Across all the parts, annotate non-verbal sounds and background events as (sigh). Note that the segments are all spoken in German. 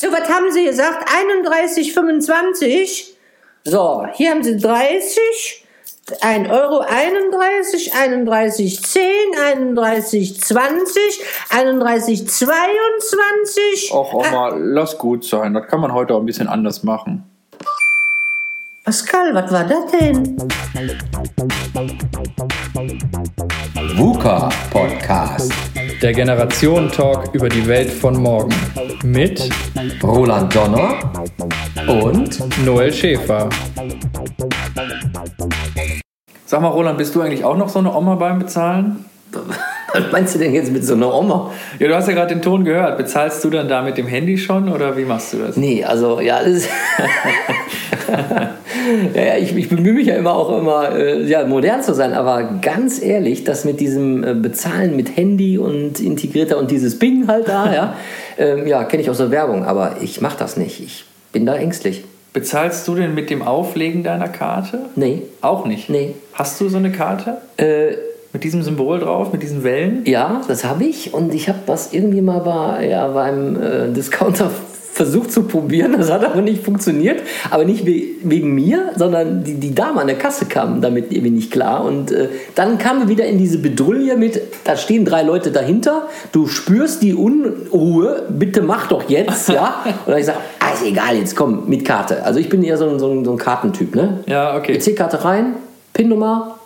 So, was haben Sie gesagt? 31,25? So, hier haben Sie 30, 1 Euro 31, 31, 10, 31, 20, 31, 22. Och, Oma, lass gut sein. Das kann man heute auch ein bisschen anders machen. Pascal, was war das denn? VUCA Podcast. Der Generation-Talk über die Welt von morgen. Mit Roland Donner und Noel Schäfer. Sag mal, Roland, bist du eigentlich auch noch so eine Oma beim Bezahlen? (laughs) Was meinst du denn jetzt mit so einer Oma? Ja, du hast ja gerade den Ton gehört. Bezahlst du dann da mit dem Handy schon oder wie machst du das? Nee, also ja, das ist (laughs) ja, ja, ich, ich bemühe mich ja immer auch immer äh, ja, modern zu sein, aber ganz ehrlich, das mit diesem äh, Bezahlen mit Handy und integrierter und dieses Bing halt da, ja, (laughs) ähm, ja kenne ich aus der Werbung, aber ich mache das nicht. Ich bin da ängstlich. Bezahlst du denn mit dem Auflegen deiner Karte? Nee. Auch nicht? Nee. Hast du so eine Karte? Äh, mit diesem Symbol drauf, mit diesen Wellen? Ja, das habe ich und ich habe das irgendwie mal bei, ja, beim äh, Discounter versucht zu probieren, das hat aber nicht funktioniert. Aber nicht wegen mir, sondern die, die Dame an der Kasse kam damit irgendwie nicht klar. Und äh, dann kamen wir wieder in diese Bedrulle mit, da stehen drei Leute dahinter, du spürst die Unruhe, bitte mach doch jetzt, ja. (laughs) Und dann habe ich gesagt, ah, ist egal, jetzt komm, mit Karte. Also ich bin eher so ein, so ein, so ein Kartentyp, ne? Ja, okay. EC-Karte rein, PIN-Nummer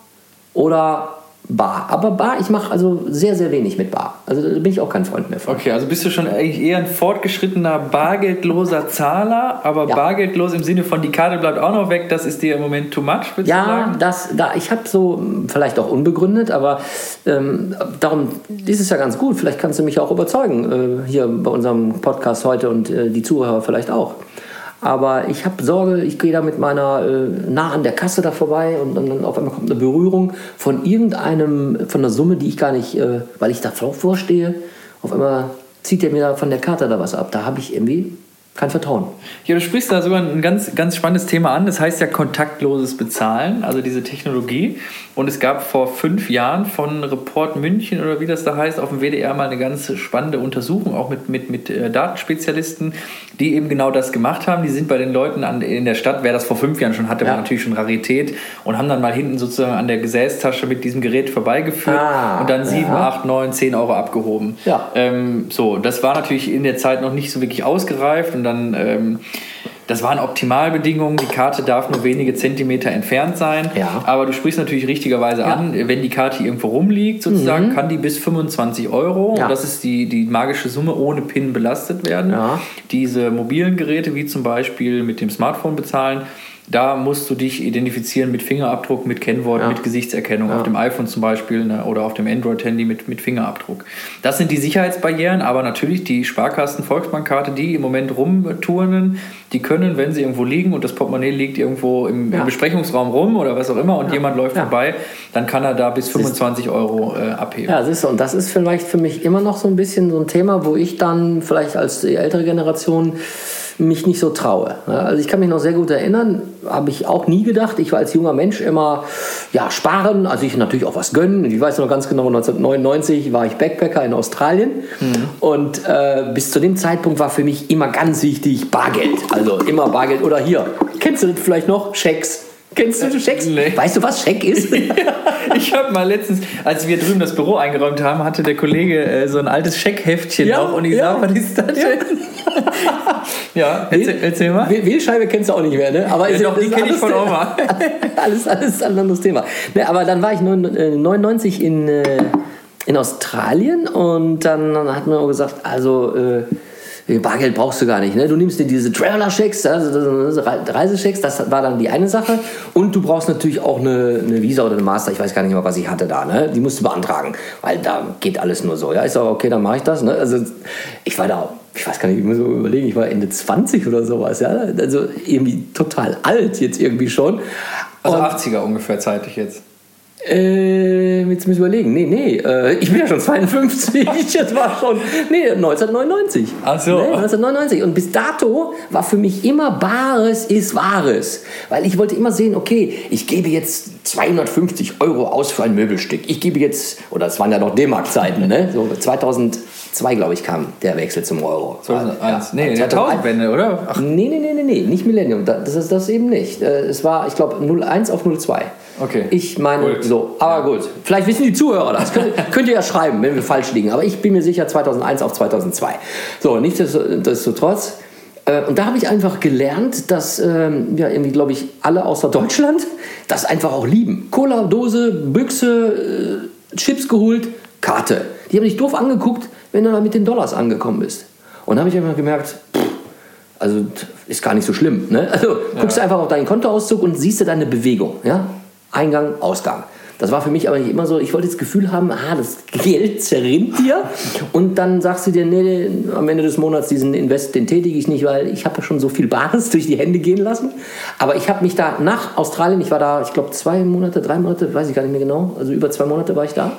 oder Bar. Aber Bar, ich mache also sehr, sehr wenig mit Bar. Also da bin ich auch kein Freund mehr von. Okay, also bist du schon eigentlich eher ein fortgeschrittener bargeldloser Zahler, aber ja. bargeldlos im Sinne von die Karte bleibt auch noch weg, das ist dir im Moment too much, Ja, sagen? das, da, ich habe so, vielleicht auch unbegründet, aber ähm, darum ist es ja ganz gut. Vielleicht kannst du mich auch überzeugen, äh, hier bei unserem Podcast heute und äh, die Zuhörer vielleicht auch. Aber ich habe Sorge, ich gehe da mit meiner äh, nah an der Kasse da vorbei und, und, dann auf einmal kommt eine Berührung von irgendeinem, von einer Summe, die ich gar nicht, äh, weil ich da vorstehe, auf einmal zieht er mir da von der Karte da was ab. Da habe ich irgendwie kein Vertrauen. Ja, du sprichst da sogar ein ganz, ganz spannendes Thema an. Das heißt ja kontaktloses Bezahlen, also diese Technologie. Und es gab vor fünf Jahren von Report München oder wie das da heißt, auf dem WDR mal eine ganz spannende Untersuchung, auch mit, mit, mit äh, Datenspezialisten, die eben genau das gemacht haben. Die sind bei den Leuten an, in der Stadt, wer das vor fünf Jahren schon hatte, ja. war natürlich schon Rarität und haben dann mal hinten sozusagen an der Gesäßtasche mit diesem Gerät vorbeigeführt ah, und dann sieben, ja. acht, neun, zehn Euro abgehoben. Ja. Ähm, so, das war natürlich in der Zeit noch nicht so wirklich ausgereift und dann ähm, das waren Optimalbedingungen. Die Karte darf nur wenige Zentimeter entfernt sein. Ja. Aber du sprichst natürlich richtigerweise ja. an, wenn die Karte irgendwo rumliegt, sozusagen, mhm. kann die bis 25 Euro, ja. und das ist die, die magische Summe, ohne PIN belastet werden. Diese mobilen Geräte, wie zum Beispiel mit dem Smartphone bezahlen, da musst du dich identifizieren mit Fingerabdruck, mit Kennwort, ja. mit Gesichtserkennung. Ja. Auf dem iPhone zum Beispiel ne, oder auf dem Android-Handy mit, mit Fingerabdruck. Das sind die Sicherheitsbarrieren, aber natürlich die Sparkassen Volksbankkarte, die im Moment rumturnen, die können, wenn sie irgendwo liegen und das Portemonnaie liegt irgendwo im, ja. im Besprechungsraum rum oder was auch immer und jemand läuft vorbei, dann kann er da bis 25 Euro äh, abheben. Ja, siehst du, und das ist vielleicht für mich immer noch so ein bisschen so ein Thema, wo ich dann vielleicht als die ältere Generation mich nicht so traue. Also ich kann mich noch sehr gut erinnern, habe ich auch nie gedacht. Ich war als junger Mensch immer ja, sparen, also ich natürlich auch was gönnen. Ich weiß noch ganz genau, 1999 war ich Backpacker in Australien mhm. und äh, bis zu dem Zeitpunkt war für mich immer ganz wichtig Bargeld. Also immer Bargeld oder hier. Kennst du das vielleicht noch? Schecks. Kennst du Schecks? Nee. Weißt du, was Scheck ist? (laughs) ich habe mal letztens, als wir drüben das Büro eingeräumt haben, hatte der Kollege äh, so ein altes Scheckheftchen ja, auch und ich ja. sag, was ist das denn? (laughs) ja, erzähl, erzähl mal. Wählscheibe kennst du auch nicht mehr, ne? Aber ja, doch, die kenne ich von Oma. (laughs) alles, alles ein anderes Thema. Ne, aber dann war ich 99 äh, in, äh, in Australien und dann hat man auch gesagt, also äh, Bargeld brauchst du gar nicht. Ne? Du nimmst dir diese Traveler-Checks, also Reisechecks, das war dann die eine Sache. Und du brauchst natürlich auch eine, eine, Visa oder eine Master, ich weiß gar nicht mehr, was ich hatte da. Ne? Die musst du beantragen, weil da geht alles nur so. Ja, ich sage, okay, dann mache ich das. Ne? Also ich war da, ich weiß gar nicht, ich muss so überlegen, ich war Ende 20 oder sowas. Ja? Also irgendwie total alt jetzt irgendwie schon. Also Und 80er ungefähr zeitlich jetzt. Äh, jetzt müssen wir überlegen. Nee, nee, äh, ich bin ja schon 52. (laughs) das war schon, nee, 1999. Ach so. Nee, 1999. Und bis dato war für mich immer Bares ist Wahres. Weil ich wollte immer sehen, okay, ich gebe jetzt 250 Euro aus für ein Möbelstück. Ich gebe jetzt, oder es waren ja noch D-Mark-Zeiten, ne? So 2000 2002, glaube ich, kam der Wechsel zum Euro. 2001. Ja, nee, der 2001. Tausendwende, oder? Ach, Nee, nee, nee, nee, nee, nicht Millennium. Da- Das ist das eben nicht. Äh, Es war, ich glaube, 01 auf 02. Okay. Ich meine, Gut. so. Aber gut. Vielleicht wissen die Zuhörer das. Könnt, (laughs) könnt ihr ja schreiben, wenn wir falsch liegen. Aber ich bin mir sicher 2001 auf 2002. So, nichtsdestotrotz. Äh, und da habe ich einfach gelernt, dass ähm, ja, irgendwie, glaube ich, alle außer Deutschland (laughs) das einfach auch lieben. Cola, Dose, Büchse, äh, Chips geholt, Karte. Die haben dich doof angeguckt, wenn du da mit den Dollars angekommen bist. Und habe ich einfach gemerkt, pff, also ist gar nicht so schlimm. Ne? Also guckst du einfach auf deinen Kontoauszug und siehst du deine Bewegung. Ja? Eingang, Ausgang. Das war für mich aber nicht immer so. Ich wollte das Gefühl haben, ah, das Geld zerrinnt dir. Und dann sagst du dir, nee, am Ende des Monats diesen Invest, den tätige ich nicht, weil ich habe ja schon so viel Bares (laughs) durch die Hände gehen lassen. Aber ich habe mich da nach Australien, ich war da, ich glaube, zwei Monate, drei Monate, weiß ich gar nicht mehr genau, also über zwei Monate war ich da.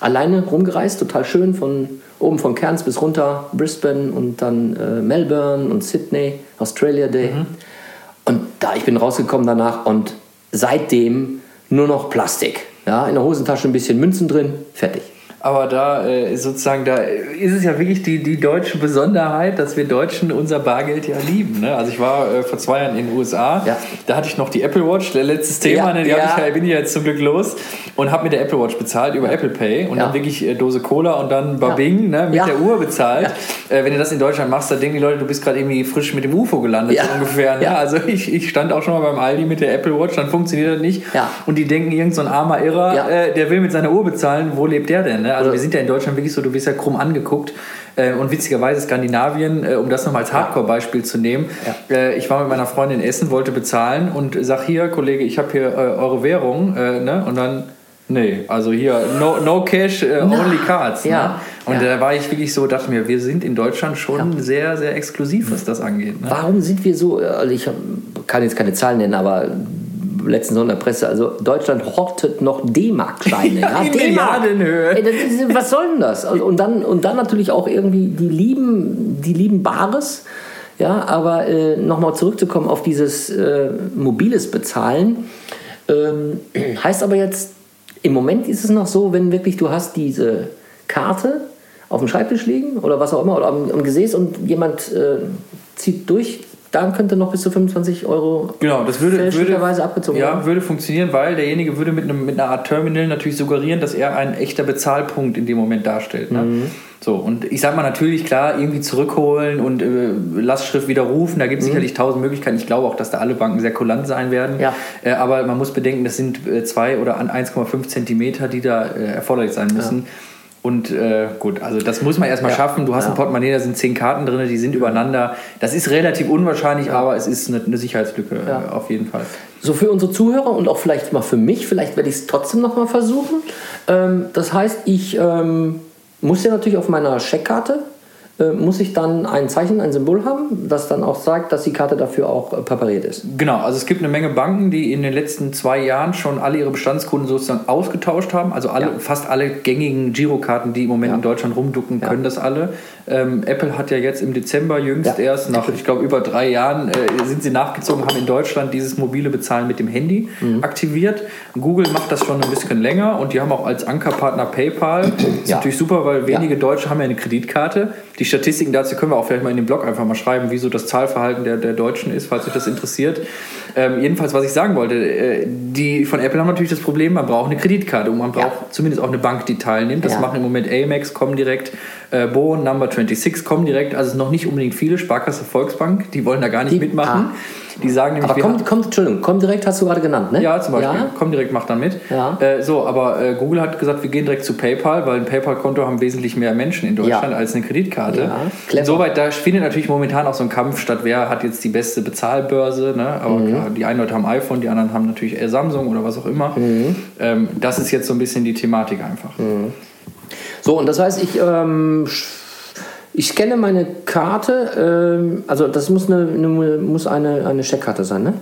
Alleine rumgereist, total schön, von oben von Cairns bis runter, Brisbane und dann äh, Melbourne und Sydney, Australia Day. Und da, ich bin rausgekommen danach und seitdem nur noch Plastik. Ja, in der Hosentasche ein bisschen Münzen drin, fertig. Aber da äh, sozusagen, da ist es ja wirklich die, die deutsche Besonderheit, dass wir Deutschen unser Bargeld ja lieben. Ne? Also ich war äh, vor zwei Jahren in den USA, Ja. da hatte ich noch die Apple Watch, der letztes Thema, Ja, ne? die ja. ich, ja- bin ich jetzt zum Glück los und habe mit der Apple Watch bezahlt über Apple Pay und dann wirklich äh, Dose Cola und dann Babing ne, mit der Uhr bezahlt. Äh, wenn du das in Deutschland machst, dann denken die Leute, du bist gerade irgendwie frisch mit dem UFO gelandet, so ungefähr. Ne? Also ich, ich stand auch schon mal beim Aldi mit der Apple Watch, dann funktioniert das nicht. Und die denken, irgend so ein armer Irrer, äh, der will mit seiner Uhr bezahlen, wo lebt der denn? Ne? Also Oder- wir sind ja in Deutschland wirklich so, du wirst ja krumm angeguckt. Äh, und witzigerweise Skandinavien, äh, um das nochmal als Hardcore-Beispiel zu nehmen, äh, ich war mit meiner Freundin in Essen, wollte bezahlen und sag hier, Kollege, ich habe hier äh, eure Währung. Äh, ne? Und dann, nee, also hier, no, no cash, äh, only cards. Ja. Ne? Und Ja. da war ich wirklich so, dachte mir, wir sind in Deutschland schon sehr, sehr exklusiv, was das angeht. Ne? Warum sind wir so, also ich kann jetzt keine Zahlen nennen, aber letztens so in der Presse, also Deutschland hortet noch D-Mark-Scheine. (laughs) Ja, in D-Mark. Milliardenhöhe. Ey, das ist, was soll denn das? Und, und, dann, und dann natürlich auch irgendwie, die lieben, die lieben Bares. Ja, aber äh, nochmal zurückzukommen auf dieses äh, mobiles Bezahlen, ähm, (clears throat) heißt aber jetzt, im Moment ist es noch so, wenn wirklich du hast diese Karte auf dem Schreibtisch liegen oder was auch immer oder am, am Gesäß und jemand äh, zieht durch, dann könnte noch bis zu 25 Euro Genau, das würde, würde, abgezogen ja, werden. würde funktionieren, weil derjenige würde mit, einem, mit einer Art Terminal natürlich suggerieren, dass er ein echter Bezahlpunkt in dem Moment darstellt. Ne? Mhm. So, und ich sag mal natürlich, klar, irgendwie zurückholen und äh, Lastschrift widerrufen, da gibt es sicherlich tausend Möglichkeiten. Ich glaube auch, dass da alle Banken sehr kulant sein werden. Mhm. Ja. Äh, aber man muss bedenken, das sind äh, zwei oder an 1,5 Zentimeter, die da äh, erforderlich sein müssen. Und äh, gut, also das muss man erstmal Ja. schaffen. Du hast Ja. ein Portemonnaie, da sind zehn Karten drin, die sind übereinander. Das ist relativ unwahrscheinlich, aber es ist eine, eine Sicherheitslücke Ja. äh, auf jeden Fall. So für unsere Zuhörer und auch vielleicht mal für mich, vielleicht werde ich es trotzdem noch mal versuchen. Ähm, das heißt, ich ähm, muss ja natürlich auf meiner Scheckkarte, muss ich dann ein Zeichen, ein Symbol haben, das dann auch sagt, dass die Karte dafür auch äh, präpariert ist. Genau, also es gibt eine Menge Banken, die in den letzten zwei Jahren schon alle ihre Bestandskunden sozusagen ausgetauscht haben. Also alle, Ja. fast alle gängigen Girokarten, die im Moment Ja. in Deutschland rumducken, Ja. können das alle. Ähm, Apple hat ja jetzt im Dezember jüngst Ja. erst nach, ich glaube, über drei Jahren äh, sind sie nachgezogen, haben in Deutschland dieses mobile Bezahlen mit dem Handy Mhm. aktiviert. Google macht das schon ein bisschen länger und die haben auch als Ankerpartner PayPal. Das ist Ja. natürlich super, weil wenige Deutsche haben ja eine Kreditkarte. Die Statistiken dazu können wir auch vielleicht mal in den Blog einfach mal schreiben, wieso das Zahlverhalten der, der Deutschen ist, falls euch das interessiert. Ähm, jedenfalls, was ich sagen wollte, äh, die von Apple haben natürlich das Problem, man braucht eine Kreditkarte und man braucht Ja. zumindest auch eine Bank, die teilnimmt. Das Ja. machen im Moment Amex, kommen direkt, äh, Bo, Number 26 kommen direkt, also es sind noch nicht unbedingt viele, Sparkasse, Volksbank, die wollen da gar nicht Die- mitmachen. Die sagen nämlich, Aber wir kommt, kommt, Entschuldigung, kommt direkt hast du gerade genannt, ne? ja, zum Beispiel. Ja? Komm direkt, mach dann mit. Ja. Äh, so, aber äh, Google hat gesagt, wir gehen direkt zu PayPal, weil ein PayPal-Konto haben wesentlich mehr Menschen in Deutschland Ja. als eine Kreditkarte. Ja. Insoweit, da findet natürlich momentan auch so ein Kampf statt, wer hat jetzt die beste Bezahlbörse. Ne? Aber Mhm. klar, die einen Leute haben iPhone, die anderen haben natürlich eher Samsung oder was auch immer. Mhm. Ähm, das ist jetzt so ein bisschen die Thematik einfach. So, und das heißt, ich, ähm, ich scanne meine Karte, ähm, also das muss eine, eine, muss eine, eine Scheckkarte sein, ne?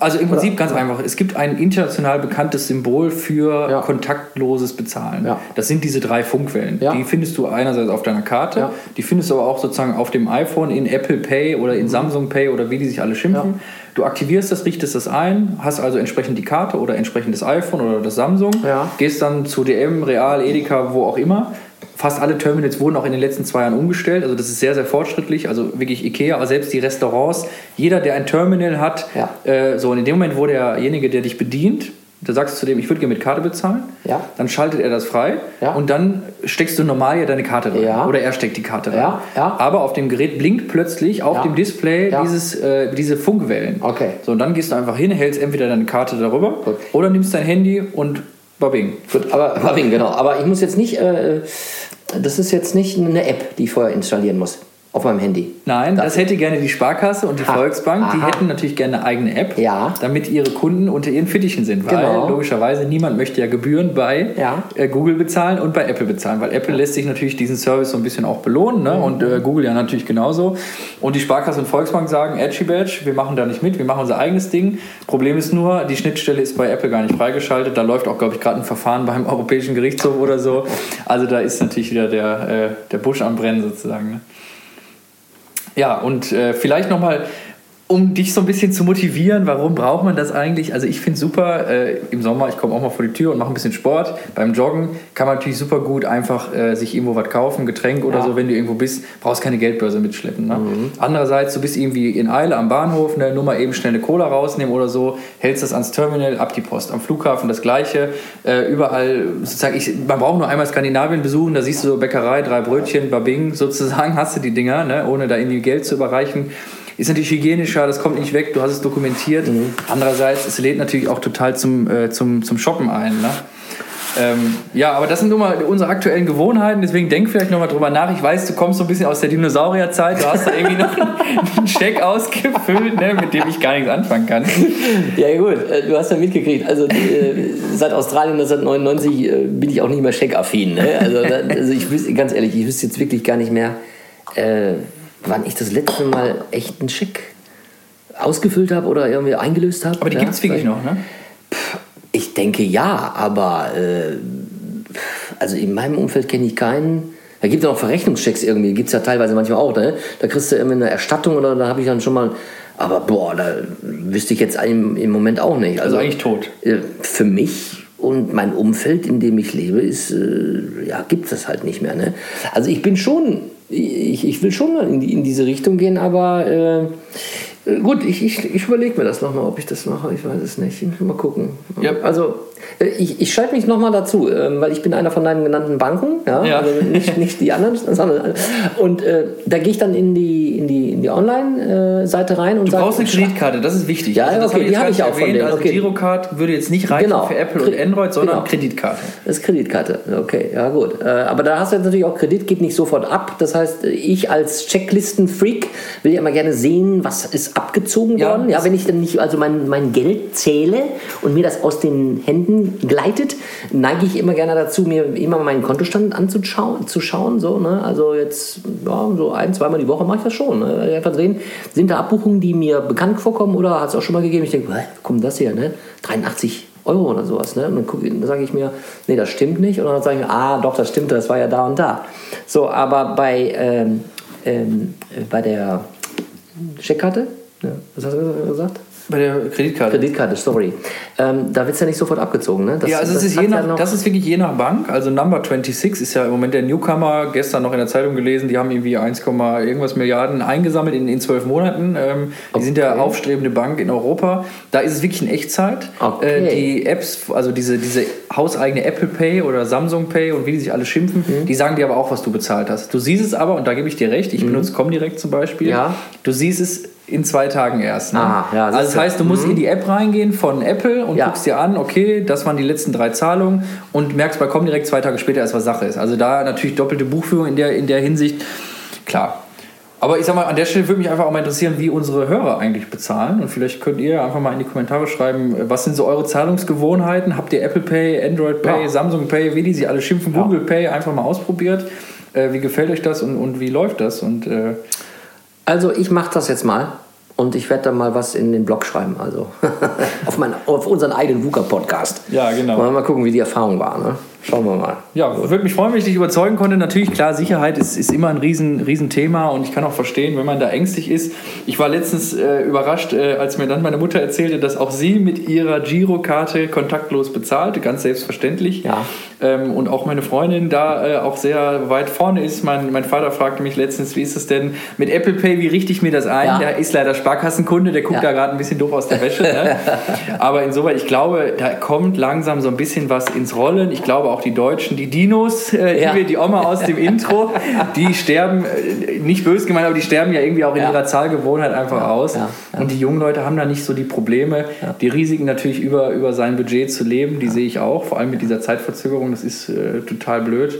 Also im Prinzip ganz einfach. Es gibt ein international bekanntes Symbol für Ja. kontaktloses Bezahlen. Ja. Das sind diese drei Funkwellen. Ja. Die findest du einerseits auf deiner Karte, die findest du aber auch sozusagen auf dem iPhone, in Apple Pay oder in Samsung Pay oder wie die sich alle schimpfen. Du aktivierst das, richtest das ein, hast also entsprechend die Karte oder entsprechend das iPhone oder das Samsung, Ja. gehst dann zu DM, Real, Edeka, wo auch immer, Fast alle Terminals wurden auch in den letzten zwei Jahren umgestellt. Also das ist sehr, sehr fortschrittlich. Also wirklich Ikea, aber selbst die Restaurants, jeder, der ein Terminal hat, Ja. äh, so und in dem Moment, wo derjenige, der dich bedient, da sagst du zu dem, ich würde gerne mit Karte bezahlen, Ja. dann schaltet er das frei Ja. und dann steckst du normal ja deine Karte rein. Ja. Oder er steckt die Karte rein. Ja, ja. Aber auf dem Gerät blinkt plötzlich auf dem Display dieses, äh, diese Funkwellen. Okay. So, und dann gehst du einfach hin, hältst entweder deine Karte darüber Gut. oder nimmst dein Handy und babing. Gut, aber Marvin, genau. Aber ich muss jetzt nicht, äh, das ist jetzt nicht eine App, die ich vorher installieren muss auf meinem Handy. Nein, das hätte gerne die Sparkasse und die Ah, Volksbank. Die aha. hätten natürlich gerne eine eigene App, Ja. damit ihre Kunden unter ihren Fittichen sind. Weil Genau. logischerweise niemand möchte ja Gebühren bei Ja. äh, Google bezahlen und bei Apple bezahlen. Weil Apple lässt sich natürlich diesen Service so ein bisschen auch belohnen ne? und Mhm. äh, Google ja natürlich genauso. Und die Sparkasse und Volksbank sagen, Edgy Badge, wir machen da nicht mit, wir machen unser eigenes Ding. Problem ist nur, die Schnittstelle ist bei Apple gar nicht freigeschaltet. Da läuft auch, glaube ich, gerade ein Verfahren beim Europäischen Gerichtshof oder so. Also da ist natürlich wieder der, äh, der Busch am Brennen sozusagen. Ne? Ja, und äh, vielleicht nochmal, um dich so ein bisschen zu motivieren, warum braucht man das eigentlich? Also ich finde es super, äh, im Sommer, ich komme auch mal vor die Tür und mache ein bisschen Sport. Beim Joggen kann man natürlich super gut einfach äh, sich irgendwo was kaufen, Getränk oder Ja. so, wenn du irgendwo bist, brauchst keine Geldbörse mitschleppen. Ne? Andererseits, du bist irgendwie in Eile am Bahnhof, ne, nur mal eben schnell eine Cola rausnehmen oder so, hältst das ans Terminal, ab die Post. Am Flughafen das Gleiche, äh, überall, sozusagen, ich, man braucht nur einmal Skandinavien besuchen, da siehst du so Bäckerei, drei Brötchen, babing, (laughs) sozusagen hast du die Dinger, ne, ohne da irgendwie Geld zu überreichen. Ist natürlich hygienischer, das kommt nicht weg, du hast es dokumentiert. Andererseits, es lädt natürlich auch total zum, äh, zum, zum Shoppen ein. Ne? Ähm, ja, aber das sind nun mal unsere aktuellen Gewohnheiten, deswegen denk vielleicht nochmal drüber nach. Ich weiß, du kommst so ein bisschen aus der Dinosaurierzeit, du hast da irgendwie noch einen Scheck ausgefüllt, ne, mit dem ich gar nichts anfangen kann. Ja gut, äh, du hast ja mitgekriegt, also äh, seit Australien 1999 äh, bin ich auch nicht mehr scheckaffin. Ne? Also, also ich wüsste, ganz ehrlich, ich wüsste jetzt wirklich gar nicht mehr, äh, wann ich das letzte Mal echt einen Scheck ausgefüllt habe oder irgendwie eingelöst habe. Aber die ja? gibt's wirklich noch, ne? Ich denke ja, aber äh, also in meinem Umfeld kenne ich keinen. Da gibt es auch Verrechnungschecks irgendwie, gibt es ja teilweise manchmal auch. Ne? Da kriegst du irgendwie eine Erstattung oder da habe ich dann schon mal. Aber boah, da wüsste ich jetzt im, im Moment auch nicht. Also eigentlich tot. äh, Für mich und mein Umfeld, in dem ich lebe, ist, äh, ja, gibt es halt nicht mehr. Ne? Also ich bin schon, ich, ich will schon in, die, in diese Richtung gehen, aber äh, gut, ich, ich, ich überlege mir das nochmal, ob ich das mache. Ich weiß es nicht. Mal gucken. Ja. Also ich, ich schalte mich nochmal dazu, ähm, weil ich bin einer von deinen genannten Banken, ja, Ja. Also nicht, nicht die anderen, (laughs) sondern und äh, da gehe ich dann in die, in die, in die Online-Seite rein und Du sage, brauchst eine Kreditkarte, das ist wichtig. Ja, das okay, hab die jetzt hab gar ich auch von erwähnt. denen, Also okay. Girocard würde jetzt nicht reichen Genau. für Apple und Kre- Android, sondern genau. Kreditkarte. Das ist Kreditkarte, okay, ja gut. Äh, Aber da hast du jetzt natürlich auch Kredit, geht nicht sofort ab. Das heißt, ich als Checklisten-Freak will ja immer gerne sehen, was ist abgezogen Ja, worden. Ja, wenn ich dann nicht also mein, mein Geld zähle und mir das aus den Händen gleitet, neige ich immer gerne dazu, mir immer meinen Kontostand anzuschauen. Zu schauen, so, ne? Also jetzt ja, so ein, zweimal die Woche mache ich das schon. Ne? Einfach sehen, sind da Abbuchungen, die mir bekannt vorkommen oder hat es auch schon mal gegeben? Ich denke, wo kommt das her? Ne? 83 Euro oder sowas. Ne? Und dann, guck- dann sage ich mir, nee, das stimmt nicht. Und dann sage ich ah, doch, das stimmt, das war ja da und da. So, aber bei, ähm, ähm, äh, bei der Scheckkarte, ja, was hast du gesagt? Bei der Kreditkarte. Kreditkarte, sorry. Ähm, da wird es ja nicht sofort abgezogen. Ne? Das, ja, also das ist, je ja nach, noch- das ist wirklich je nach Bank. Also Number 26 ist ja im Moment der Newcomer. Gestern noch in der Zeitung gelesen, die haben irgendwie 1, irgendwas Milliarden eingesammelt in, in zwölf Monaten. Ähm, die sind ja Okay. aufstrebende Bank in Europa. Da ist es wirklich in Echtzeit. Okay. Äh, die Apps, also diese, diese hauseigene Apple Pay oder Samsung Pay und wie die sich alle schimpfen, Mhm. die sagen dir aber auch, was du bezahlt hast. Du siehst es aber, und da gebe ich dir recht, ich benutze Comdirect zum Beispiel. Mhm. Ja. Du siehst es in zwei Tagen erst. Ne? Ah, ja, also das heißt, du musst in die App reingehen von Apple und Ja. guckst dir an, okay, das waren die letzten drei Zahlungen und merkst bei Comdirect zwei Tage später erst, was Sache ist. Also da natürlich doppelte Buchführung in der, in der Hinsicht. Klar. Aber ich sag mal, an der Stelle würde mich einfach auch mal interessieren, wie unsere Hörer eigentlich bezahlen. Und vielleicht könnt ihr einfach mal in die Kommentare schreiben, was sind so eure Zahlungsgewohnheiten? Habt ihr Apple Pay, Android Pay, Ja. Samsung Pay, wie die sie alle schimpfen, Google Pay einfach mal ausprobiert? Äh, wie gefällt euch das und, und wie läuft das? Und äh, Also ich mache das jetzt mal und ich werde da mal was in den Blog schreiben. Also (laughs) auf, mein, auf unseren eigenen VUCA-Podcast. Ja, genau. Mal, mal gucken, wie die Erfahrung war. Ne? Schauen wir mal. Ja, würde mich freuen, wenn ich dich überzeugen konnte. Natürlich, klar, Sicherheit ist, ist immer ein riesen, riesen Thema und ich kann auch verstehen, wenn man da ängstlich ist. Ich war letztens äh, überrascht, äh, als mir dann meine Mutter erzählte, dass auch sie mit ihrer Girokarte kontaktlos bezahlt, ganz selbstverständlich. Ja. Ähm, und auch meine Freundin da äh, auch sehr weit vorne ist. Mein, mein Vater fragte mich letztens, wie ist es denn mit Apple Pay, wie richte ich mir das ein? Ja. Der ist leider Sparkassenkunde, der guckt Ja. da gerade ein bisschen doof aus der Wäsche. Ne? (laughs) Aber insoweit, ich glaube, da kommt langsam so ein bisschen was ins Rollen. Ich glaube auch die Deutschen, die Dinos, äh, Ja. die, die Oma aus dem Intro, (laughs) die sterben, äh, nicht böse gemeint, aber die sterben ja irgendwie auch in Ja. ihrer Zahlgewohnheit einfach aus. ja, ja. Und die jungen Leute haben da nicht so die Probleme, die Risiken natürlich über, über sein Budget zu leben, die sehe ich auch, vor allem mit dieser Zeitverzögerung, das ist äh, total blöd.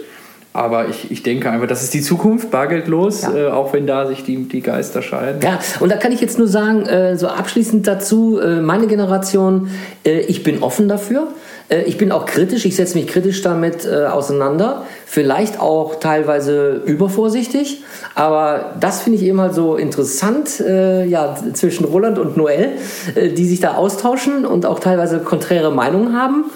Aber ich, ich denke einfach, das ist die Zukunft, bargeldlos, Ja. äh, auch wenn da sich die, die Geister scheiden. Ja, und da kann ich jetzt nur sagen, äh, so abschließend dazu, äh, meine Generation, äh, ich bin offen dafür. Äh, ich bin auch kritisch, ich setze mich kritisch damit äh, auseinander. Vielleicht auch teilweise übervorsichtig. Aber das finde ich eben halt so interessant, äh, ja, zwischen Roland und Noel, die sich da austauschen und auch teilweise konträre Meinungen haben.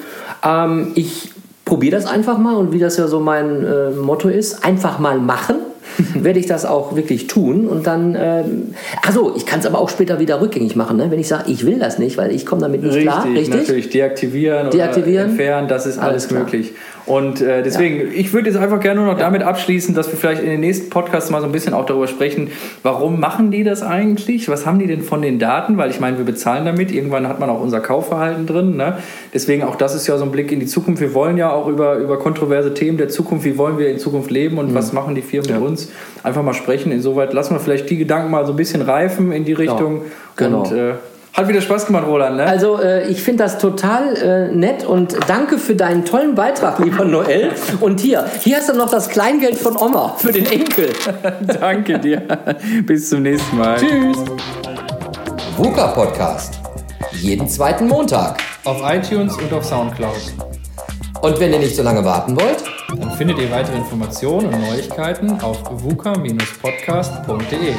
Ähm, ich probiere das einfach mal und wie das ja so mein Motto ist, einfach mal machen. (laughs) werde ich das auch wirklich tun und dann, ähm, also ich kann es aber auch später wieder rückgängig machen, ne? wenn ich sage, ich will das nicht, weil ich komme damit nicht klar, richtig? natürlich. Deaktivieren, Deaktivieren. oder entfernen, das ist alles, Alles möglich. Und äh, deswegen, ich würde jetzt einfach gerne nur noch damit abschließen, dass wir vielleicht in den nächsten Podcasts mal so ein bisschen auch darüber sprechen, warum machen die das eigentlich? Was haben die denn von den Daten? Weil ich meine, wir bezahlen damit. Irgendwann hat man auch unser Kaufverhalten drin. Ne? Deswegen auch das ist ja so ein Blick in die Zukunft. Wir wollen ja auch über, über kontroverse Themen der Zukunft, wie wollen wir in Zukunft leben und was machen die Firmen mit uns, einfach mal sprechen. Insoweit lassen wir vielleicht die Gedanken mal so ein bisschen reifen in die Richtung. genau. Und äh, hat wieder Spaß gemacht, Roland. Ne? Also äh, ich finde das total äh, nett und danke für deinen tollen Beitrag, lieber Noel. Und hier, hier hast du noch das Kleingeld von Oma für den Enkel. (laughs) Danke dir. Bis zum nächsten Mal. Tschüss. VUCA Podcast. Jeden zweiten Montag. Auf iTunes und auf Soundcloud. Und wenn ihr nicht so lange warten wollt, Dann findet ihr weitere Informationen und Neuigkeiten auf vuka-podcast.de.